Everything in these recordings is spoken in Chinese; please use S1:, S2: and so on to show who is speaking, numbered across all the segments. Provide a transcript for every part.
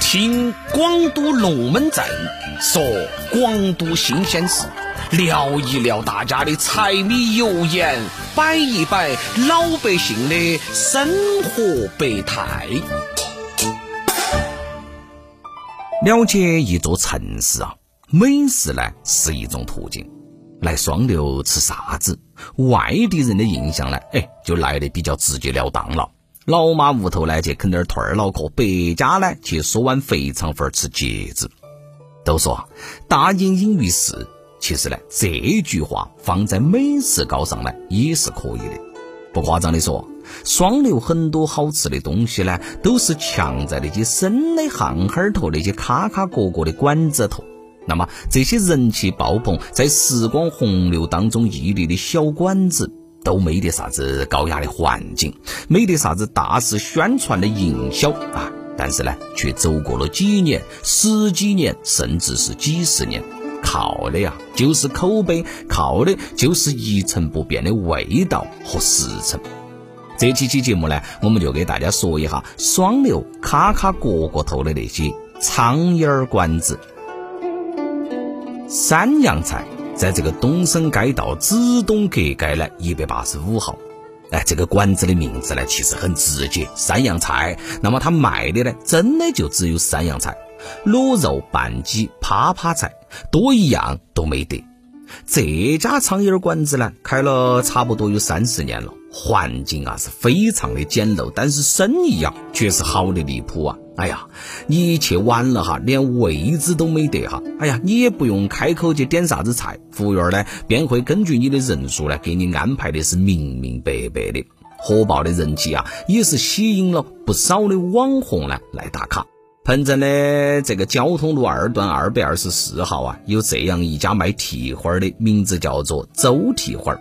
S1: 听广都龙门阵说广都新鲜事，聊一聊大家的柴米油盐，摆一摆老百姓的生活百态。了解一座城市啊，美食呢是一种途径。来双流吃啥子？外地人的印象呢？哎，就来的比较直截了当了。老妈屋头呢，去啃点兔儿脑壳；白家呢，去嗦碗肥肠粉吃茄子。都说大隐隐于市，其实呢，这句话放在美食高上呢，也是可以的。不夸张的说，双流很多好吃的东西呢，都是强在那些深的巷巷头那些卡卡角角的馆子头。那么这些人气爆棚，在时光洪流当中屹立的小馆子，都没得啥子高压的环境，没得啥子大肆宣传的营销啊，但是呢，却走过了几年、十几年，甚至是几十年，靠的呀就是口碑，靠的就是一成不变的味道和实诚。这期期节目呢，我们就给大家说一下双流卡卡角角头的那些苍蝇馆子。三样菜在这个东升街道紫东阁街呢一百八十五号，哎，这个馆子的名字呢其实很直接，三样菜。那么它卖的呢，真的就只有三样菜：卤肉、拌鸡、趴趴菜，多一样都没得。这家苍蝇馆子呢，开了差不多有三十年了，环境啊是非常的简陋，但是生意啊却是好的离谱啊。哎呀，你去晚了哈，连位置都没得哈。哎呀，你也不用开口去点啥子菜，服务员呢便会根据你的人数呢给你安排的是明明白白的。火爆的人气啊，也是吸引了不少的网红呢来打卡。彭镇的这个交通路二段二百二十四号啊，有这样一家卖蹄花的，名字叫做周蹄花。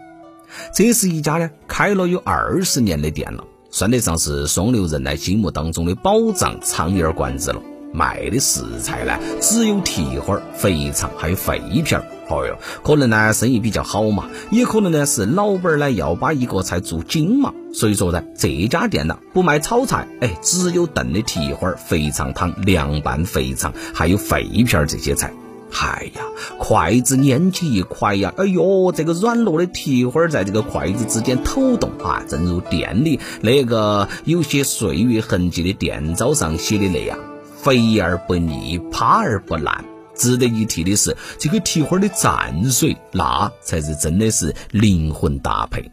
S1: 这是一家呢开了有二十年的店了。算得上是双流人呢心目当中的宝藏苍蝇馆子了。卖的食材呢，只有蹄花、肥肠，还有肺片儿。哦哟，可能呢生意比较好嘛，也可能呢是老板呢要把一个菜做精嘛。所以说呢，这家店呢不卖炒菜，哎，只有炖的蹄花、肥肠汤、凉拌肥肠，还有肺片儿这些菜。哎呀，筷子捻起一块呀！哎呦，这个软糯的蹄花在这个筷子之间抖动啊，正如店里那个有些岁月痕迹的店招上写的那样，肥而不腻，趴而不烂。值得一提的是，这个蹄花的蘸水，那才是真的是灵魂搭配。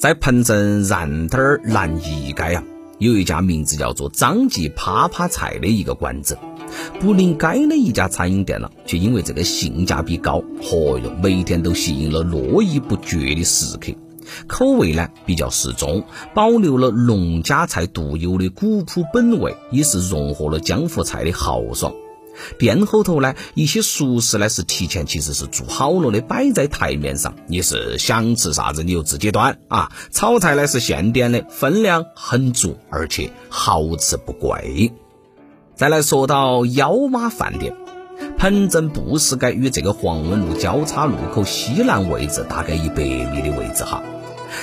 S1: 在彭镇然滩儿南一街呀，有一家名字叫做张记趴趴菜的一个馆子。不临街的一家餐饮店了，却因为这个性价比高，嚯哟，每天都吸引了络绎不绝的食客。口味呢比较适中，保留了农家菜独有的古朴本味，也是融合了江湖菜的豪爽。店后头呢，一些熟食呢是提前其实是做好了的，摆在台面上，你是想吃啥子你就自己端啊。炒菜呢是现点的，分量很足，而且好吃不贵。再来说到幺妈饭店，彭镇布市街与这个黄文路交叉路口西南位置，大概一百米的位置哈。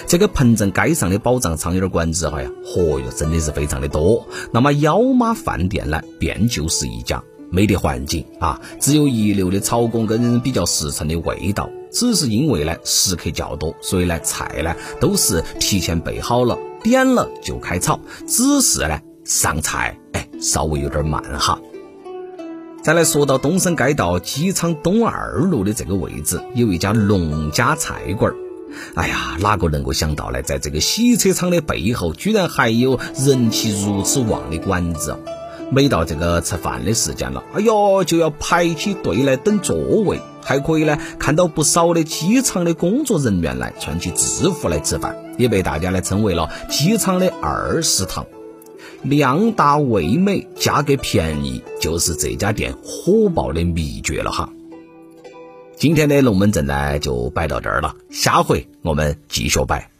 S1: 这个彭镇街上的宝藏苍蝇馆子哈呀，嚯哟，真的是非常的多。那么幺妈饭店呢，便就是一家，没得环境啊，只有一流的炒工跟比较实诚的味道。只是因为呢食客较多，所以呢菜呢都是提前备好了，点了就开炒，只是呢。上菜哎，稍微有点慢哈。再来说到东升街道机场东二路的这个位置，有一家农家菜馆儿。哎呀，哪个能够想到呢？在这个洗车场的背后，居然还有人气如此旺的馆子。每到这个吃饭的时间了，哎呦，就要排起队来等座位。还可以呢，看到不少的机场的工作人员来穿起制服来吃饭，也被大家呢称为了机场的二食堂。量大味美，价格便宜，就是这家店火爆的秘诀了哈。今天的龙门阵呢，就摆到这儿了，下回我们继续摆。